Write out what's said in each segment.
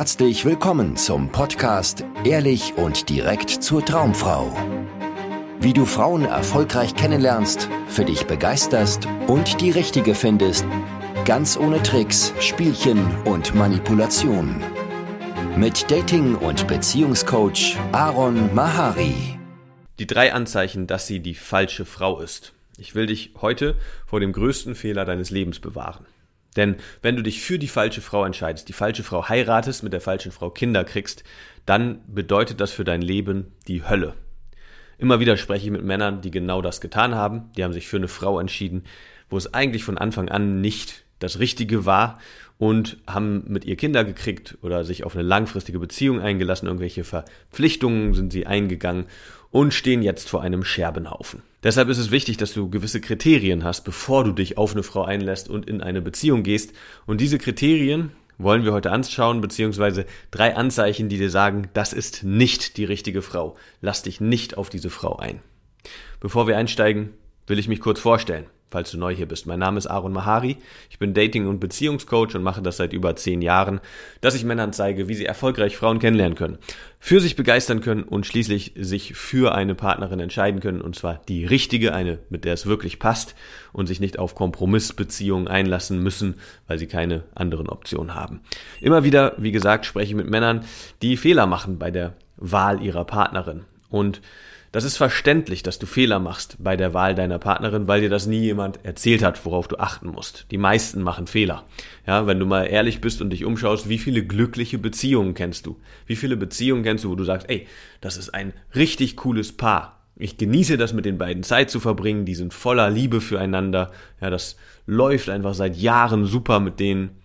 herzlich willkommen zum Podcast Ehrlich und direkt zur Traumfrau. Wie du Frauen erfolgreich kennenlernst, für dich begeisterst und die richtige findest, ganz ohne Tricks, Spielchen und Manipulation. Mit Dating- und Beziehungscoach Aaron Mahari. Die drei Anzeichen, dass sie die falsche Frau ist. Ich will dich heute vor dem größten Fehler deines Lebens bewahren. Denn wenn du dich für die falsche Frau entscheidest, die falsche Frau heiratest, mit der falschen Frau Kinder kriegst, dann bedeutet das für dein Leben die Hölle. Immer wieder spreche ich mit Männern, die genau das getan haben. Die haben sich für eine Frau entschieden, wo es eigentlich von Anfang an nicht das Richtige war und haben mit ihr Kinder gekriegt oder sich auf eine langfristige Beziehung eingelassen, irgendwelche Verpflichtungen sind sie eingegangen und stehen jetzt vor einem Scherbenhaufen. Deshalb ist es wichtig, dass du gewisse Kriterien hast, bevor du dich auf eine Frau einlässt und in eine Beziehung gehst. Und diese Kriterien wollen wir heute anschauen, beziehungsweise drei Anzeichen, die dir sagen, das ist nicht die richtige Frau. Lass dich nicht auf diese Frau ein. Bevor wir einsteigen, will ich mich kurz vorstellen falls du neu hier bist. Mein Name ist Aaron Mahari. Ich bin Dating- und Beziehungscoach und mache das seit über zehn Jahren, dass ich Männern zeige, wie sie erfolgreich Frauen kennenlernen können, für sich begeistern können und schließlich sich für eine Partnerin entscheiden können, und zwar die richtige, eine, mit der es wirklich passt und sich nicht auf Kompromissbeziehungen einlassen müssen, weil sie keine anderen Optionen haben. Immer wieder, wie gesagt, spreche ich mit Männern, die Fehler machen bei der Wahl ihrer Partnerin. Und das ist verständlich, dass du Fehler machst bei der Wahl deiner Partnerin, weil dir das nie jemand erzählt hat, worauf du achten musst. Die meisten machen Fehler. Ja, wenn du mal ehrlich bist und dich umschaust, wie viele glückliche Beziehungen kennst du? Wie viele Beziehungen kennst du, wo du sagst, ey, das ist ein richtig cooles Paar. Ich genieße das mit den beiden Zeit zu verbringen, die sind voller Liebe füreinander. Ja, das läuft einfach seit Jahren super mit denen.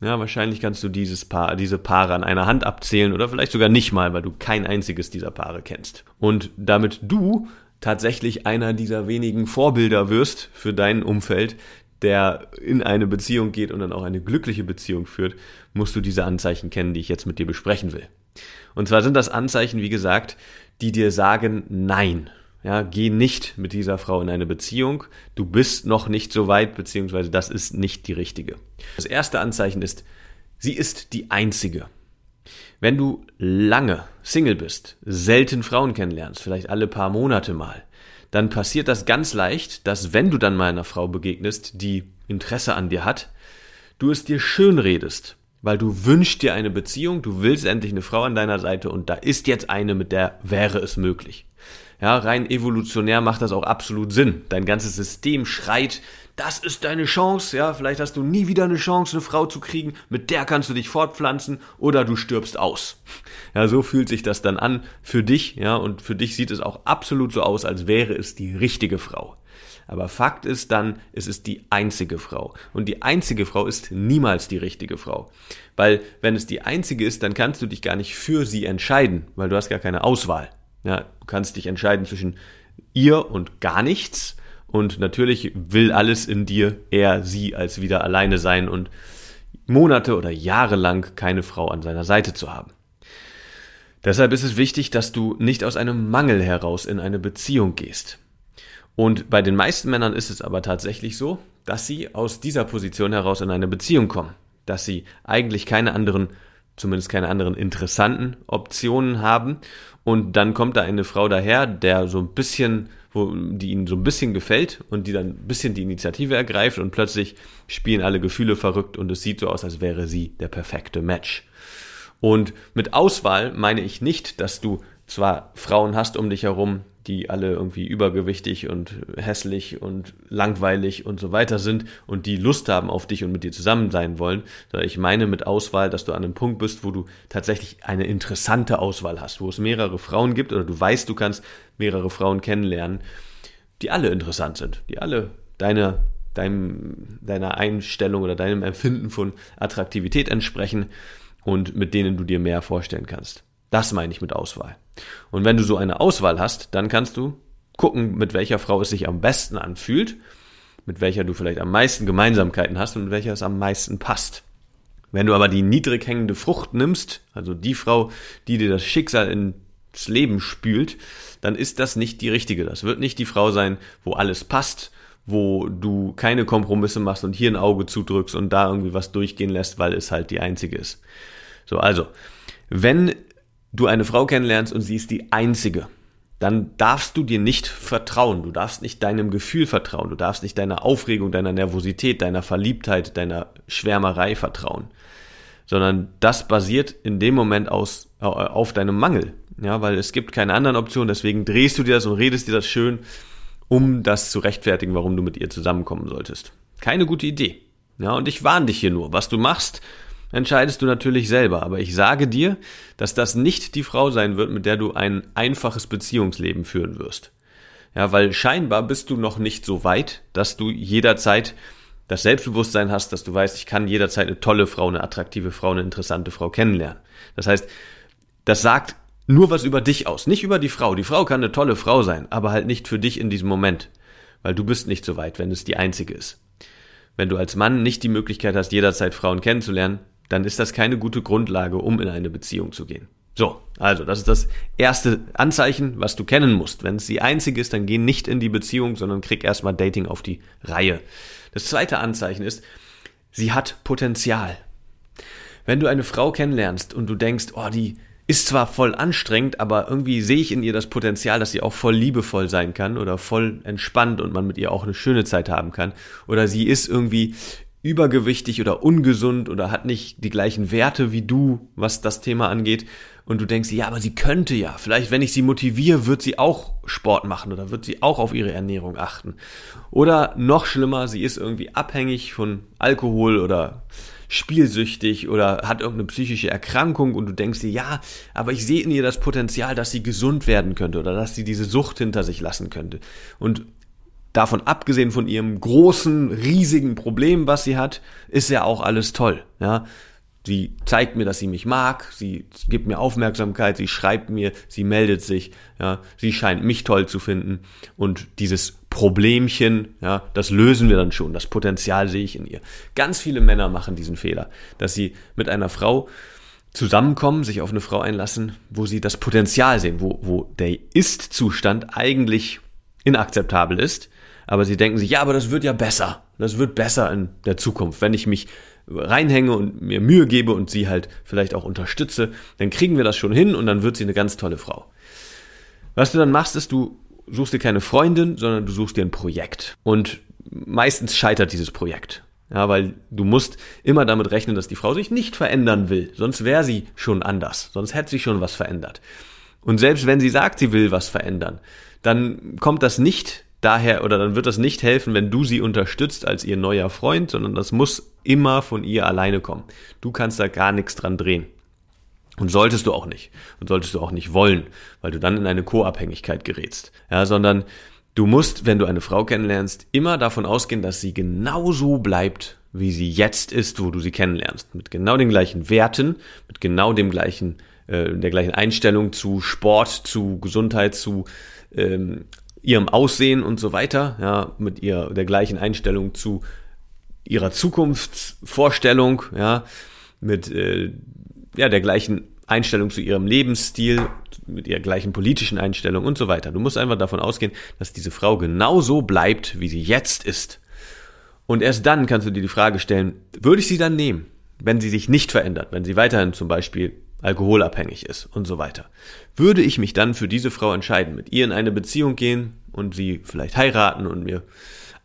Ja, wahrscheinlich kannst du dieses Paar, diese Paare an einer Hand abzählen oder vielleicht sogar nicht mal, weil du kein einziges dieser Paare kennst. Und damit du tatsächlich einer dieser wenigen Vorbilder wirst für dein Umfeld, der in eine Beziehung geht und dann auch eine glückliche Beziehung führt, musst du diese Anzeichen kennen, die ich jetzt mit dir besprechen will. Und zwar sind das Anzeichen, wie gesagt, die dir sagen Nein. Ja, geh nicht mit dieser Frau in eine Beziehung. Du bist noch nicht so weit, beziehungsweise das ist nicht die richtige. Das erste Anzeichen ist, sie ist die einzige. Wenn du lange Single bist, selten Frauen kennenlernst, vielleicht alle paar Monate mal, dann passiert das ganz leicht, dass wenn du dann mal einer Frau begegnest, die Interesse an dir hat, du es dir schön redest, weil du wünschst dir eine Beziehung, du willst endlich eine Frau an deiner Seite und da ist jetzt eine, mit der wäre es möglich. Ja, rein evolutionär macht das auch absolut Sinn. Dein ganzes System schreit, das ist deine Chance, ja, vielleicht hast du nie wieder eine Chance, eine Frau zu kriegen, mit der kannst du dich fortpflanzen oder du stirbst aus. Ja, so fühlt sich das dann an für dich, ja, und für dich sieht es auch absolut so aus, als wäre es die richtige Frau. Aber Fakt ist dann, es ist die einzige Frau. Und die einzige Frau ist niemals die richtige Frau. Weil wenn es die einzige ist, dann kannst du dich gar nicht für sie entscheiden, weil du hast gar keine Auswahl. Ja, du kannst dich entscheiden zwischen ihr und gar nichts. Und natürlich will alles in dir eher sie als wieder alleine sein und Monate oder Jahre lang keine Frau an seiner Seite zu haben. Deshalb ist es wichtig, dass du nicht aus einem Mangel heraus in eine Beziehung gehst. Und bei den meisten Männern ist es aber tatsächlich so, dass sie aus dieser Position heraus in eine Beziehung kommen, dass sie eigentlich keine anderen zumindest keine anderen interessanten Optionen haben. Und dann kommt da eine Frau daher, der so ein bisschen, wo, die ihnen so ein bisschen gefällt und die dann ein bisschen die Initiative ergreift und plötzlich spielen alle Gefühle verrückt und es sieht so aus, als wäre sie der perfekte Match. Und mit Auswahl meine ich nicht, dass du zwar Frauen hast um dich herum, die alle irgendwie übergewichtig und hässlich und langweilig und so weiter sind und die Lust haben auf dich und mit dir zusammen sein wollen. Ich meine mit Auswahl, dass du an einem Punkt bist, wo du tatsächlich eine interessante Auswahl hast, wo es mehrere Frauen gibt oder du weißt, du kannst mehrere Frauen kennenlernen, die alle interessant sind, die alle deine deinem, deiner Einstellung oder deinem Empfinden von Attraktivität entsprechen und mit denen du dir mehr vorstellen kannst. Das meine ich mit Auswahl. Und wenn du so eine Auswahl hast, dann kannst du gucken, mit welcher Frau es sich am besten anfühlt, mit welcher du vielleicht am meisten Gemeinsamkeiten hast und mit welcher es am meisten passt. Wenn du aber die niedrig hängende Frucht nimmst, also die Frau, die dir das Schicksal ins Leben spült, dann ist das nicht die richtige. Das wird nicht die Frau sein, wo alles passt, wo du keine Kompromisse machst und hier ein Auge zudrückst und da irgendwie was durchgehen lässt, weil es halt die einzige ist So, also, wenn du eine Frau kennenlernst und sie ist die einzige, dann darfst du dir nicht vertrauen. Du darfst nicht deinem Gefühl vertrauen. Du darfst nicht deiner Aufregung, deiner Nervosität, deiner Verliebtheit, deiner Schwärmerei vertrauen. Sondern das basiert in dem Moment aus, auf deinem Mangel. Ja, weil es gibt keine anderen Optionen. Deswegen drehst du dir das und redest dir das schön, um das zu rechtfertigen, warum du mit ihr zusammenkommen solltest. Keine gute Idee. Ja, und ich warne dich hier nur. Was du machst, entscheidest du natürlich selber. Aber ich sage dir, dass das nicht die Frau sein wird, mit der du ein einfaches Beziehungsleben führen wirst. Ja, weil scheinbar bist du noch nicht so weit, dass du jederzeit das Selbstbewusstsein hast, dass du weißt, ich kann jederzeit eine tolle Frau, eine attraktive Frau, eine interessante Frau kennenlernen. Das heißt, das sagt nur was über dich aus, nicht über die Frau. Die Frau kann eine tolle Frau sein, aber halt nicht für dich in diesem Moment, weil du bist nicht so weit, wenn es die einzige ist. Wenn du als Mann nicht die Möglichkeit hast, jederzeit Frauen kennenzulernen, dann ist das keine gute Grundlage, um in eine Beziehung zu gehen. So, also das ist das erste Anzeichen, was du kennen musst. Wenn es die einzige ist, dann geh nicht in die Beziehung, sondern krieg erstmal Dating auf die Reihe. Das zweite Anzeichen ist, sie hat Potenzial. Wenn du eine Frau kennenlernst und du denkst, oh, die ist zwar voll anstrengend, aber irgendwie sehe ich in ihr das Potenzial, dass sie auch voll liebevoll sein kann oder voll entspannt und man mit ihr auch eine schöne Zeit haben kann. Oder sie ist irgendwie übergewichtig oder ungesund oder hat nicht die gleichen Werte wie du, was das Thema angeht. Und du denkst, ja, aber sie könnte ja. Vielleicht, wenn ich sie motiviere, wird sie auch Sport machen oder wird sie auch auf ihre Ernährung achten. Oder noch schlimmer, sie ist irgendwie abhängig von Alkohol oder spielsüchtig oder hat irgendeine psychische Erkrankung und du denkst dir, ja, aber ich sehe in ihr das Potenzial, dass sie gesund werden könnte oder dass sie diese Sucht hinter sich lassen könnte. Und davon abgesehen von ihrem großen, riesigen Problem, was sie hat, ist ja auch alles toll. Ja, Sie zeigt mir, dass sie mich mag, sie gibt mir Aufmerksamkeit, sie schreibt mir, sie meldet sich, ja, sie scheint mich toll zu finden und dieses Problemchen, ja, das lösen wir dann schon, das Potenzial sehe ich in ihr. Ganz viele Männer machen diesen Fehler, dass sie mit einer Frau zusammenkommen, sich auf eine Frau einlassen, wo sie das Potenzial sehen, wo, wo der Ist-Zustand eigentlich inakzeptabel ist, aber sie denken sich, ja, aber das wird ja besser. Das wird besser in der Zukunft, wenn ich mich reinhänge und mir Mühe gebe und sie halt vielleicht auch unterstütze, dann kriegen wir das schon hin und dann wird sie eine ganz tolle Frau. Was du dann machst, ist, du suchst dir keine Freundin, sondern du suchst dir ein Projekt. Und meistens scheitert dieses Projekt. Ja, weil du musst immer damit rechnen, dass die Frau sich nicht verändern will. Sonst wäre sie schon anders. Sonst hätte sie schon was verändert. Und selbst wenn sie sagt, sie will was verändern, dann kommt das nicht daher oder dann wird das nicht helfen, wenn du sie unterstützt als ihr neuer Freund, sondern das muss immer von ihr alleine kommen. Du kannst da gar nichts dran drehen. Und solltest du auch nicht. Und solltest du auch nicht wollen, weil du dann in eine Co-Abhängigkeit gerätst. Ja, sondern du musst, wenn du eine Frau kennenlernst, immer davon ausgehen, dass sie genauso bleibt, wie sie jetzt ist, wo du sie kennenlernst. Mit genau den gleichen Werten, mit genau dem gleichen, äh, der gleichen Einstellung zu Sport, zu Gesundheit, zu ähm, ihrem Aussehen und so weiter, ja, mit ihr der gleichen Einstellung zu ihrer Zukunftsvorstellung, ja, mit äh, ja, der gleichen Einstellung zu ihrem Lebensstil, mit ihrer gleichen politischen Einstellung und so weiter. Du musst einfach davon ausgehen, dass diese Frau genauso bleibt, wie sie jetzt ist. Und erst dann kannst du dir die Frage stellen, würde ich sie dann nehmen, wenn sie sich nicht verändert, wenn sie weiterhin zum Beispiel alkoholabhängig ist und so weiter. Würde ich mich dann für diese Frau entscheiden, mit ihr in eine Beziehung gehen und sie vielleicht heiraten und mir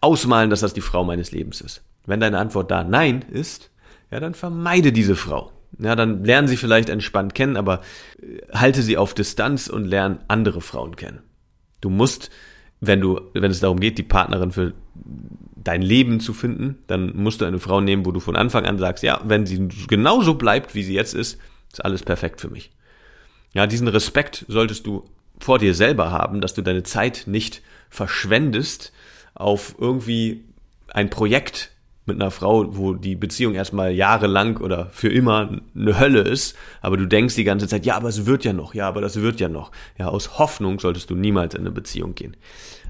ausmalen, dass das die Frau meines Lebens ist? Wenn deine Antwort da nein ist, ja, dann vermeide diese Frau. Ja, dann lernen sie vielleicht entspannt kennen, aber äh, halte sie auf Distanz und lern andere Frauen kennen. Du musst, wenn du, wenn es darum geht, die Partnerin für dein Leben zu finden, dann musst du eine Frau nehmen, wo du von Anfang an sagst, ja, wenn sie genauso bleibt, wie sie jetzt ist, ist alles perfekt für mich. Ja, diesen Respekt solltest du vor dir selber haben, dass du deine Zeit nicht verschwendest auf irgendwie ein Projekt mit einer Frau, wo die Beziehung erstmal jahrelang oder für immer eine Hölle ist, aber du denkst die ganze Zeit, ja, aber es wird ja noch, ja, aber das wird ja noch. Ja, aus Hoffnung solltest du niemals in eine Beziehung gehen.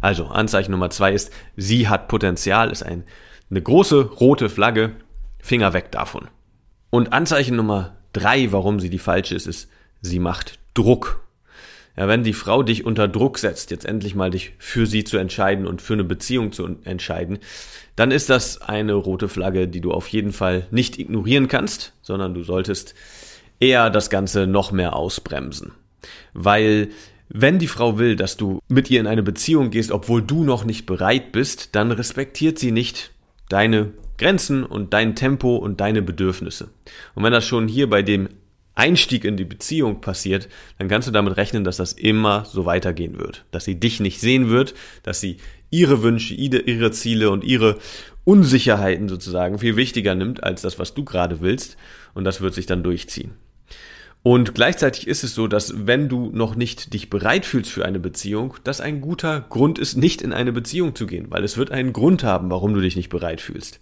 Also, Anzeichen Nummer zwei ist, sie hat Potenzial, ist ein, eine große rote Flagge, Finger weg davon. Und Anzeichen Nummer drei, warum sie die falsche ist, ist, sie macht Druck. Ja, wenn die Frau dich unter Druck setzt, jetzt endlich mal dich für sie zu entscheiden und für eine Beziehung zu entscheiden, dann ist das eine rote Flagge, die du auf jeden Fall nicht ignorieren kannst, sondern du solltest eher das Ganze noch mehr ausbremsen. Weil wenn die Frau will, dass du mit ihr in eine Beziehung gehst, obwohl du noch nicht bereit bist, dann respektiert sie nicht deine Grenzen und dein Tempo und deine Bedürfnisse. Und wenn das schon hier bei dem Einstieg in die Beziehung passiert, dann kannst du damit rechnen, dass das immer so weitergehen wird. Dass sie dich nicht sehen wird, dass sie ihre Wünsche, ihre Ziele und ihre Unsicherheiten sozusagen viel wichtiger nimmt als das, was du gerade willst. Und das wird sich dann durchziehen. Und gleichzeitig ist es so, dass wenn du noch nicht dich bereit fühlst für eine Beziehung, das ein guter Grund ist, nicht in eine Beziehung zu gehen, weil es wird einen Grund haben, warum du dich nicht bereit fühlst.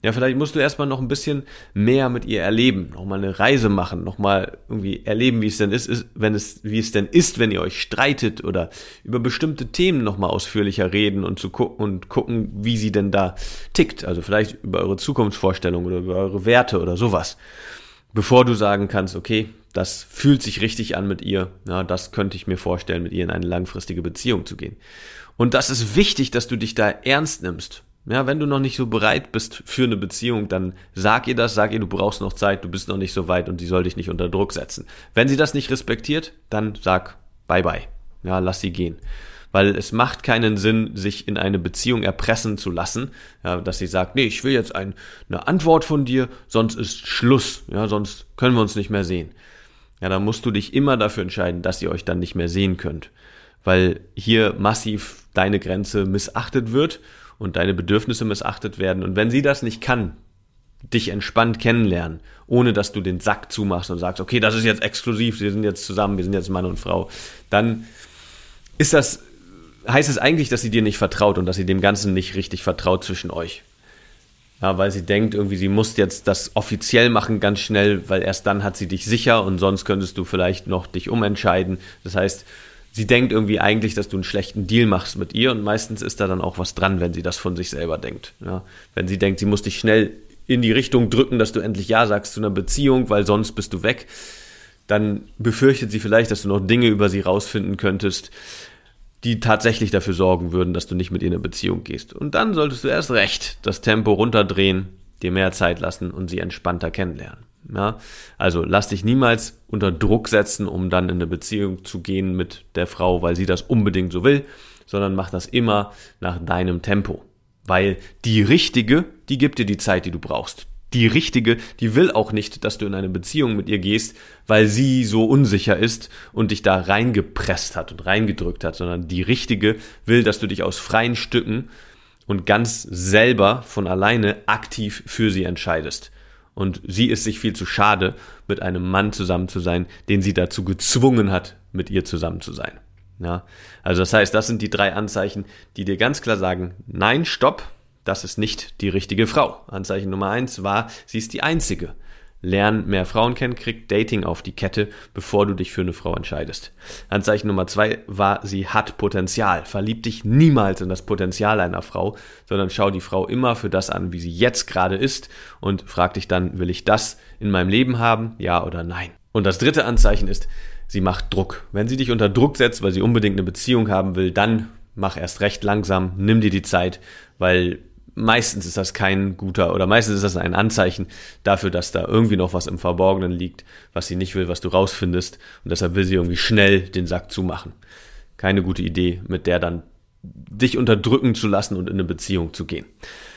Ja, vielleicht musst du erstmal noch ein bisschen mehr mit ihr erleben, nochmal eine Reise machen, nochmal irgendwie erleben, wie es denn ist, wenn es, wie es denn ist, wenn ihr euch streitet oder über bestimmte Themen nochmal ausführlicher reden und zu gucken und gucken, wie sie denn da tickt. Also vielleicht über eure Zukunftsvorstellungen oder über eure Werte oder sowas. Bevor du sagen kannst, okay, das fühlt sich richtig an mit ihr, ja, das könnte ich mir vorstellen, mit ihr in eine langfristige Beziehung zu gehen. Und das ist wichtig, dass du dich da ernst nimmst ja, wenn du noch nicht so bereit bist für eine Beziehung, dann sag ihr das, sag ihr, du brauchst noch Zeit, du bist noch nicht so weit und sie soll dich nicht unter Druck setzen. Wenn sie das nicht respektiert, dann sag bye bye. Ja, lass sie gehen. Weil es macht keinen Sinn, sich in eine Beziehung erpressen zu lassen, ja, dass sie sagt, nee, ich will jetzt ein, eine Antwort von dir, sonst ist Schluss, ja, sonst können wir uns nicht mehr sehen. Ja, dann musst du dich immer dafür entscheiden, dass ihr euch dann nicht mehr sehen könnt. Weil hier massiv deine Grenze missachtet wird und deine Bedürfnisse missachtet werden. Und wenn sie das nicht kann, dich entspannt kennenlernen, ohne dass du den Sack zumachst und sagst, okay, das ist jetzt exklusiv, wir sind jetzt zusammen, wir sind jetzt Mann und Frau, dann ist das, heißt es eigentlich, dass sie dir nicht vertraut und dass sie dem Ganzen nicht richtig vertraut zwischen euch. Ja, weil sie denkt, irgendwie, sie muss jetzt das offiziell machen ganz schnell, weil erst dann hat sie dich sicher und sonst könntest du vielleicht noch dich umentscheiden. Das heißt, sie denkt irgendwie eigentlich, dass du einen schlechten Deal machst mit ihr und meistens ist da dann auch was dran, wenn sie das von sich selber denkt. Ja, wenn sie denkt, sie muss dich schnell in die Richtung drücken, dass du endlich Ja sagst zu einer Beziehung, weil sonst bist du weg, dann befürchtet sie vielleicht, dass du noch Dinge über sie rausfinden könntest, die tatsächlich dafür sorgen würden, dass du nicht mit ihr in eine Beziehung gehst. Und dann solltest du erst recht das Tempo runterdrehen, dir mehr Zeit lassen und sie entspannter kennenlernen. Ja, also lass dich niemals unter Druck setzen, um dann in eine Beziehung zu gehen mit der Frau, weil sie das unbedingt so will, sondern mach das immer nach deinem Tempo. Weil die Richtige, die gibt dir die Zeit, die du brauchst. Die Richtige, die will auch nicht, dass du in eine Beziehung mit ihr gehst, weil sie so unsicher ist und dich da reingepresst hat und reingedrückt hat, sondern die Richtige will, dass du dich aus freien Stücken und ganz selber von alleine aktiv für sie entscheidest. Und sie ist sich viel zu schade, mit einem Mann zusammen zu sein, den sie dazu gezwungen hat, mit ihr zusammen zu sein. Ja, also das heißt, das sind die drei Anzeichen, die dir ganz klar sagen, nein, stopp, das ist nicht die richtige Frau. Anzeichen Nummer eins war, sie ist die einzige. Lern mehr Frauen kennen, krieg Dating auf die Kette, bevor du dich für eine Frau entscheidest. Anzeichen Nummer zwei war, sie hat Potenzial. Verlieb dich niemals in das Potenzial einer Frau, sondern schau die Frau immer für das an, wie sie jetzt gerade ist und frag dich dann, will ich das in meinem Leben haben? Ja oder nein? Und das dritte Anzeichen ist, sie macht Druck. Wenn sie dich unter Druck setzt, weil sie unbedingt eine Beziehung haben will, dann mach erst recht langsam, nimm dir die Zeit, weil meistens ist das kein guter oder meistens ist das ein Anzeichen dafür, dass da irgendwie noch was im Verborgenen liegt, was sie nicht will, was du rausfindest und deshalb will sie irgendwie schnell den Sack zumachen. Keine gute Idee, mit der dann dich unterdrücken zu lassen und in eine Beziehung zu gehen.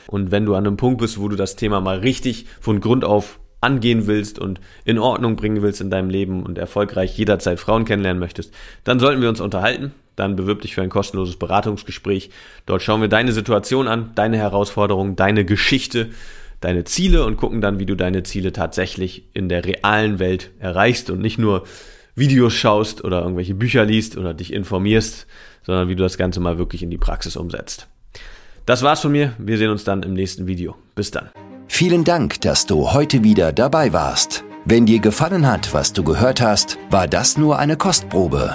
Und wenn du an einem Punkt bist, wo du das Thema mal richtig von Grund auf angehen willst und in Ordnung bringen willst in deinem Leben und erfolgreich jederzeit Frauen kennenlernen möchtest, dann sollten wir uns unterhalten dann bewirb dich für ein kostenloses Beratungsgespräch. Dort schauen wir deine Situation an, deine Herausforderungen, deine Geschichte, deine Ziele und gucken dann, wie du deine Ziele tatsächlich in der realen Welt erreichst und nicht nur Videos schaust oder irgendwelche Bücher liest oder dich informierst, sondern wie du das Ganze mal wirklich in die Praxis umsetzt. Das war's von mir. Wir sehen uns dann im nächsten Video. Bis dann. Vielen Dank, dass du heute wieder dabei warst. Wenn dir gefallen hat, was du gehört hast, war das nur eine Kostprobe.